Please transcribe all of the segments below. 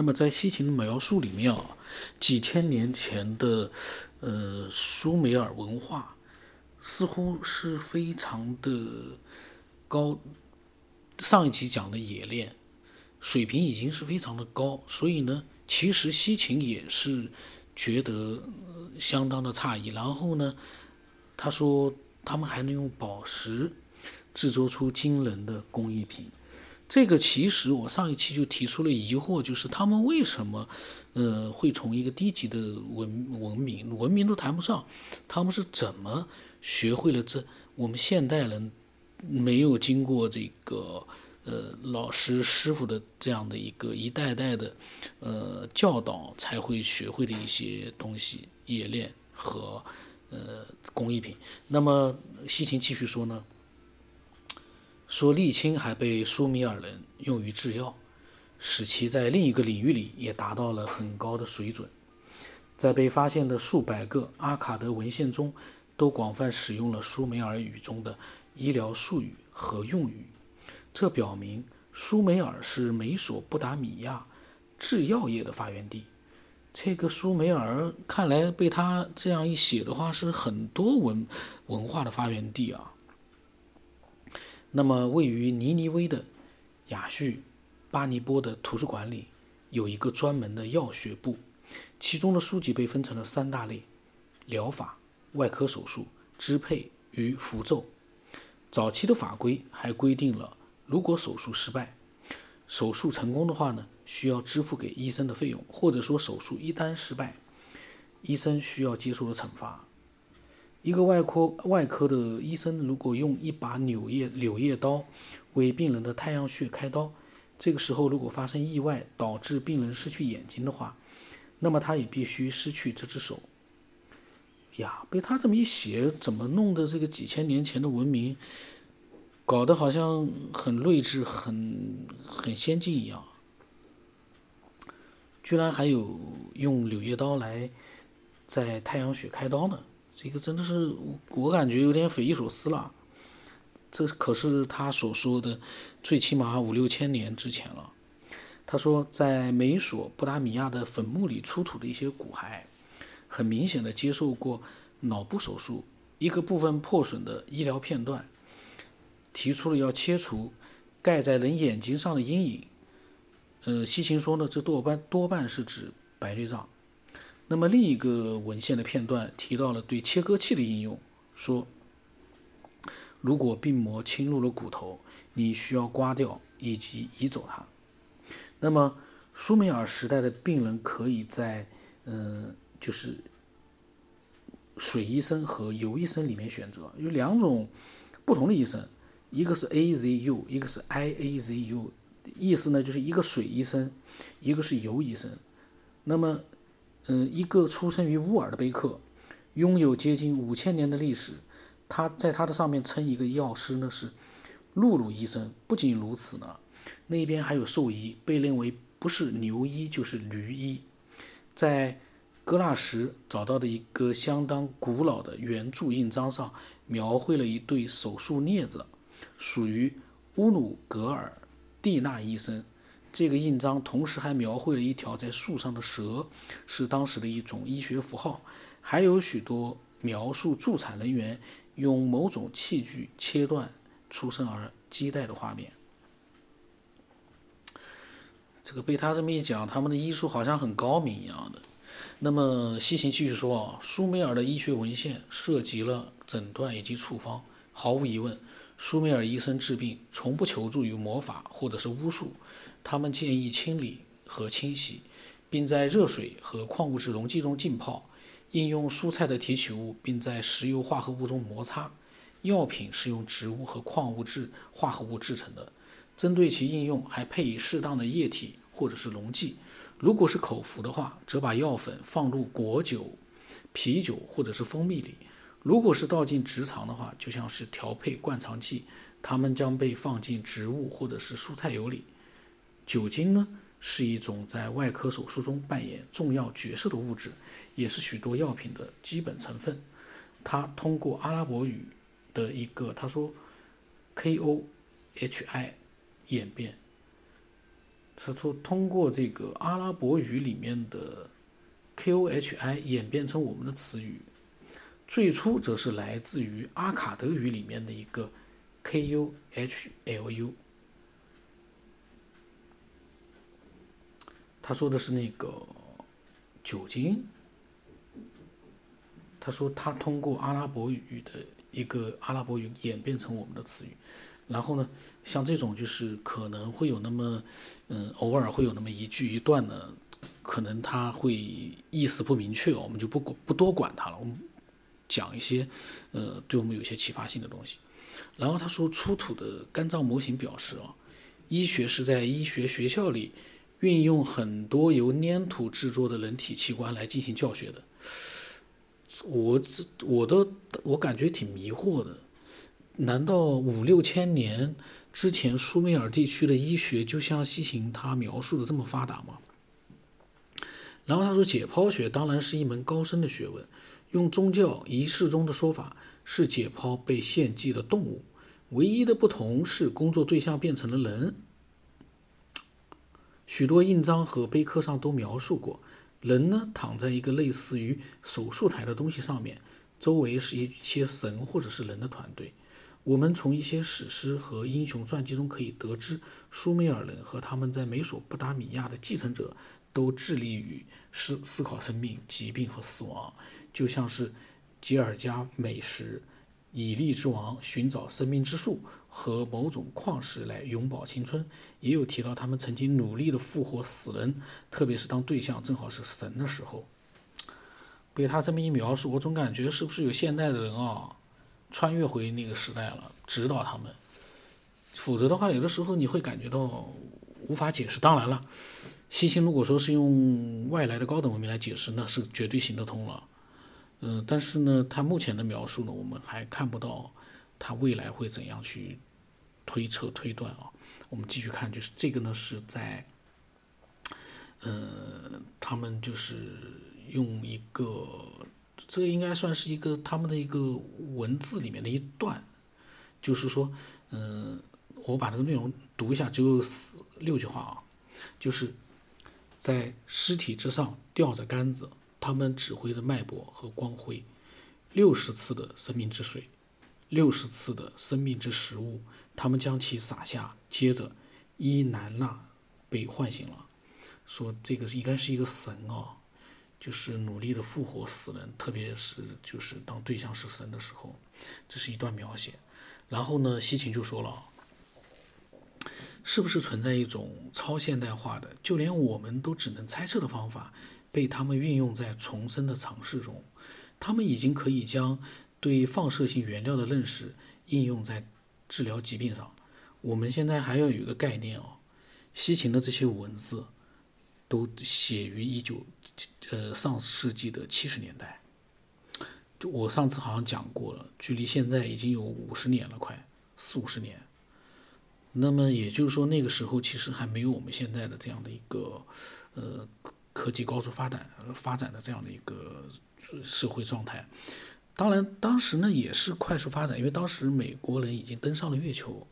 那么在西秦的描述里面啊，几千年前的呃苏美尔文化似乎是非常的高。上一集讲的冶炼水平已经是非常的高，所以呢，其实西秦也是觉得相当的诧异。然后呢，他说他们还能用宝石制作出惊人的工艺品。这个其实我上一期就提出了疑惑，就是他们为什么，呃，会从一个低级的文文明，文明都谈不上，他们是怎么学会了这我们现代人没有经过这个呃老师师傅的这样的一个一代代的呃教导才会学会的一些东西冶炼和呃工艺品。那么西秦继续说呢？说沥青还被苏米尔人用于制药，使其在另一个领域里也达到了很高的水准。在被发现的数百个阿卡德文献中，都广泛使用了苏美尔语中的医疗术语和用语。这表明苏美尔是美索不达米亚制药业的发源地。这个苏美尔看来被他这样一写的话，是很多文文化的发源地啊。那么，位于尼尼微的亚叙巴尼波的图书馆里，有一个专门的药学部，其中的书籍被分成了三大类：疗法、外科手术、支配与符咒。早期的法规还规定了，如果手术失败，手术成功的话呢，需要支付给医生的费用，或者说手术一旦失败，医生需要接受的惩罚。一个外科外科的医生，如果用一把柳叶柳叶刀为病人的太阳穴开刀，这个时候如果发生意外导致病人失去眼睛的话，那么他也必须失去这只手。呀，被他这么一写，怎么弄得这个几千年前的文明搞得好像很睿智、很很先进一样？居然还有用柳叶刀来在太阳穴开刀呢？这个真的是我感觉有点匪夷所思了，这可是他所说的最起码五六千年之前了。他说，在美索不达米亚的坟墓里出土的一些骨骸，很明显的接受过脑部手术，一个部分破损的医疗片段，提出了要切除盖在人眼睛上的阴影。呃，西芹说呢，这多半多半是指白内障。那么另一个文献的片段提到了对切割器的应用，说，如果病魔侵入了骨头，你需要刮掉以及移走它。那么苏美尔时代的病人可以在嗯，就是水医生和油医生里面选择，有两种不同的医生，一个是 A Z U，一个是 I A Z U，意思呢就是一个水医生，一个是油医生。那么嗯，一个出生于乌尔的碑刻，拥有接近五千年的历史。他在他的上面称一个药师呢是露露医生。不仅如此呢，那边还有兽医，被认为不是牛医就是驴医。在哥纳什找到的一个相当古老的圆柱印章上，描绘了一对手术镊子，属于乌努格尔蒂纳医生。这个印章同时还描绘了一条在树上的蛇，是当时的一种医学符号。还有许多描述助产人员用某种器具切断出生儿脐带的画面。这个被他这么一讲，他们的医术好像很高明一样的。那么西行继续说啊，苏美尔的医学文献涉及了诊断以及处方。毫无疑问，苏美尔医生治病从不求助于魔法或者是巫术。他们建议清理和清洗，并在热水和矿物质溶剂中浸泡；应用蔬菜的提取物，并在石油化合物中摩擦。药品是用植物和矿物质化合物制成的。针对其应用，还配以适当的液体或者是溶剂。如果是口服的话，则把药粉放入果酒、啤酒或者是蜂蜜里；如果是倒进直肠的话，就像是调配灌肠剂，它们将被放进植物或者是蔬菜油里。酒精呢，是一种在外科手术中扮演重要角色的物质，也是许多药品的基本成分。它通过阿拉伯语的一个他说，K O H I 演变，他说通过这个阿拉伯语里面的 Kohi 演变成我们的词语，最初则是来自于阿卡德语里面的一个 Kuhlu。他说的是那个酒精。他说他通过阿拉伯语的一个阿拉伯语演变成我们的词语，然后呢，像这种就是可能会有那么，嗯，偶尔会有那么一句一段呢，可能他会意思不明确，我们就不不多管他了。我们讲一些，呃，对我们有些启发性的东西。然后他说出土的肝脏模型表示啊，医学是在医学学校里。运用很多由粘土制作的人体器官来进行教学的，我这我都我感觉挺迷惑的，难道五六千年之前苏美尔地区的医学就像西行他描述的这么发达吗？然后他说，解剖学当然是一门高深的学问，用宗教仪式中的说法是解剖被献祭的动物，唯一的不同是工作对象变成了人。许多印章和碑刻上都描述过，人呢躺在一个类似于手术台的东西上面，周围是一些神或者是人的团队。我们从一些史诗和英雄传记中可以得知，苏美尔人和他们在美索不达米亚的继承者都致力于思思考生命、疾病和死亡，就像是吉尔加美什。以利之王寻找生命之树和某种矿石来永葆青春，也有提到他们曾经努力的复活死人，特别是当对象正好是神的时候。被他这么一描述，我总感觉是不是有现代的人啊，穿越回那个时代了，指导他们？否则的话，有的时候你会感觉到无法解释。当然了，西行如果说是用外来的高等文明来解释，那是绝对行得通了。嗯，但是呢，他目前的描述呢，我们还看不到他未来会怎样去推测推断啊。我们继续看，就是这个呢是在，呃，他们就是用一个，这个应该算是一个他们的一个文字里面的一段，就是说，嗯，我把这个内容读一下，只有四六句话啊，就是在尸体之上吊着杆子。他们指挥着脉搏和光辉，六十次的生命之水，六十次的生命之食物，他们将其撒下。接着，伊南娜被唤醒了，说这个应该是一个神啊，就是努力的复活死人，特别是就是当对象是神的时候，这是一段描写。然后呢，西芹就说了，是不是存在一种超现代化的，就连我们都只能猜测的方法？被他们运用在重生的尝试中，他们已经可以将对放射性原料的认识应用在治疗疾病上。我们现在还要有一个概念哦，西秦的这些文字都写于一九呃上世纪的七十年代，我上次好像讲过了，距离现在已经有五十年了，快四五十年。那么也就是说，那个时候其实还没有我们现在的这样的一个呃。科技高速发展发展的这样的一个社会状态，当然当时呢也是快速发展，因为当时美国人已经登上了月球，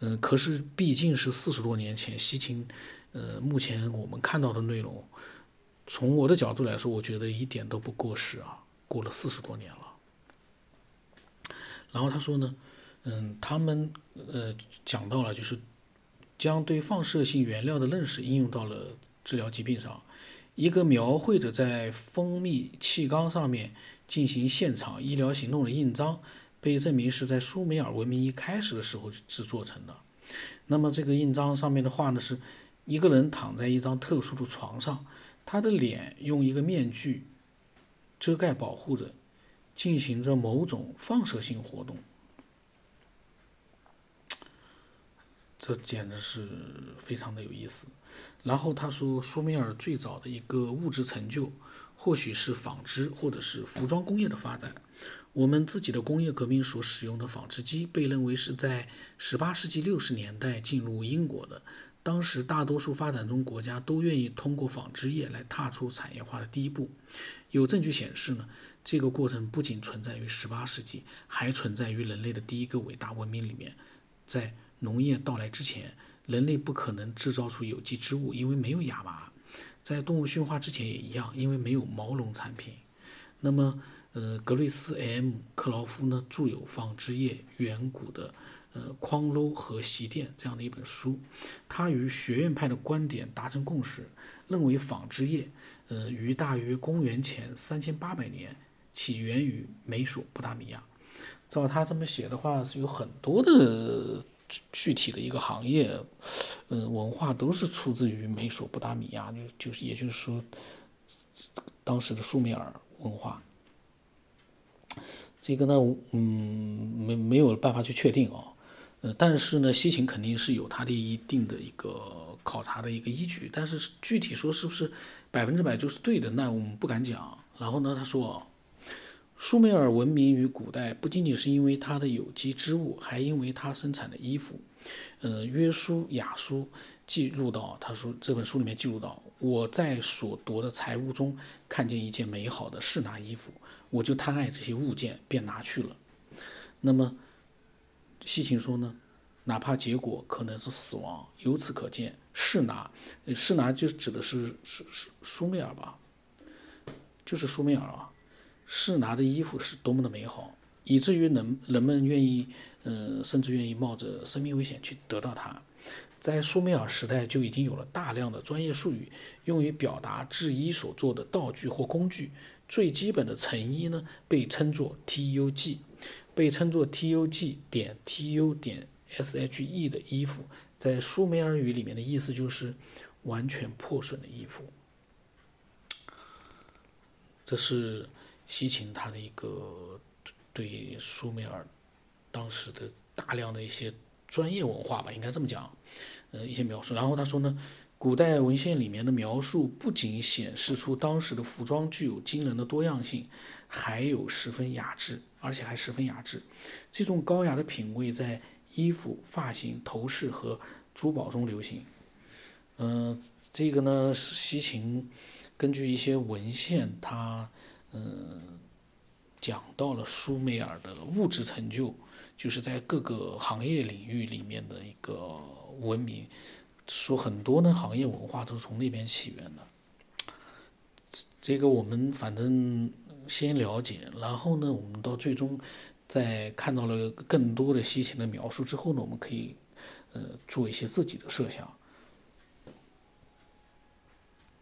嗯，可是毕竟是四十多年前，西秦，呃，目前我们看到的内容，从我的角度来说，我觉得一点都不过时啊，过了四十多年了。然后他说呢，嗯，他们呃讲到了就是将对放射性原料的认识应用到了治疗疾病上。一个描绘着在蜂蜜气缸上面进行现场医疗行动的印章，被证明是在苏美尔文明一开始的时候制作成的。那么这个印章上面的画呢，是一个人躺在一张特殊的床上，他的脸用一个面具遮盖保护着，进行着某种放射性活动。这简直是非常的有意思。然后他说，苏美尔最早的一个物质成就，或许是纺织或者是服装工业的发展。我们自己的工业革命所使用的纺织机，被认为是在18世纪60年代进入英国的。当时大多数发展中国家都愿意通过纺织业来踏出产业化的第一步。有证据显示呢，这个过程不仅存在于18世纪，还存在于人类的第一个伟大文明里面，在。农业到来之前，人类不可能制造出有机织物，因为没有亚麻。在动物驯化之前也一样，因为没有毛绒产品。那么，呃，格瑞斯 ·M· 克劳夫呢，著有《纺织业远古的呃筐篓和席垫》这样的一本书。他与学院派的观点达成共识，认为纺织业，呃，于大约公元前三千八百年起源于美索不达米亚。照他这么写的话，是有很多的具体的一个行业，嗯，文化都是出自于美索不达米亚，就就是也就是说，当时的苏美尔。文化，这个呢，嗯，没没有办法去确定啊，呃，但是呢，西秦肯定是有它的一定的一个考察的一个依据，但是具体说是不是百分之百就是对的，那我们不敢讲。然后呢，他说，苏美尔文明于古代不仅仅是因为它的有机织物，还因为它生产的衣服。呃，约书亚书记录到，他说这本书里面记录到。我在所夺的财物中看见一件美好的士拿衣服，我就贪爱这些物件，便拿去了。那么，西秦说呢？哪怕结果可能是死亡，由此可见，士拿，士拿就指的是是是苏美尔吧？就是苏美尔啊，士拿的衣服是多么的美好，以至于人人们愿意，呃，甚至愿意冒着生命危险去得到它。在苏美尔时代就已经有了大量的专业术语，用于表达制衣所做的道具或工具。最基本的成衣呢，被称作 tug，被称作 tug 点 tu 点 she 的衣服，在苏美尔语里面的意思就是完全破损的衣服。这是西秦他的一个对苏美尔当时的大量的一些专业文化吧，应该这么讲。呃，一些描述，然后他说呢，古代文献里面的描述不仅显示出当时的服装具有惊人的多样性，还有十分雅致，而且还十分雅致。这种高雅的品味在衣服、发型、头饰和珠宝中流行。嗯，这个呢是西秦根据一些文献，他嗯讲到了苏美尔的物质成就，就是在各个行业领域里面的一个。文明说很多呢，行业文化都是从那边起源的。这个我们反正先了解，然后呢，我们到最终在看到了更多的西秦的描述之后呢，我们可以呃做一些自己的设想。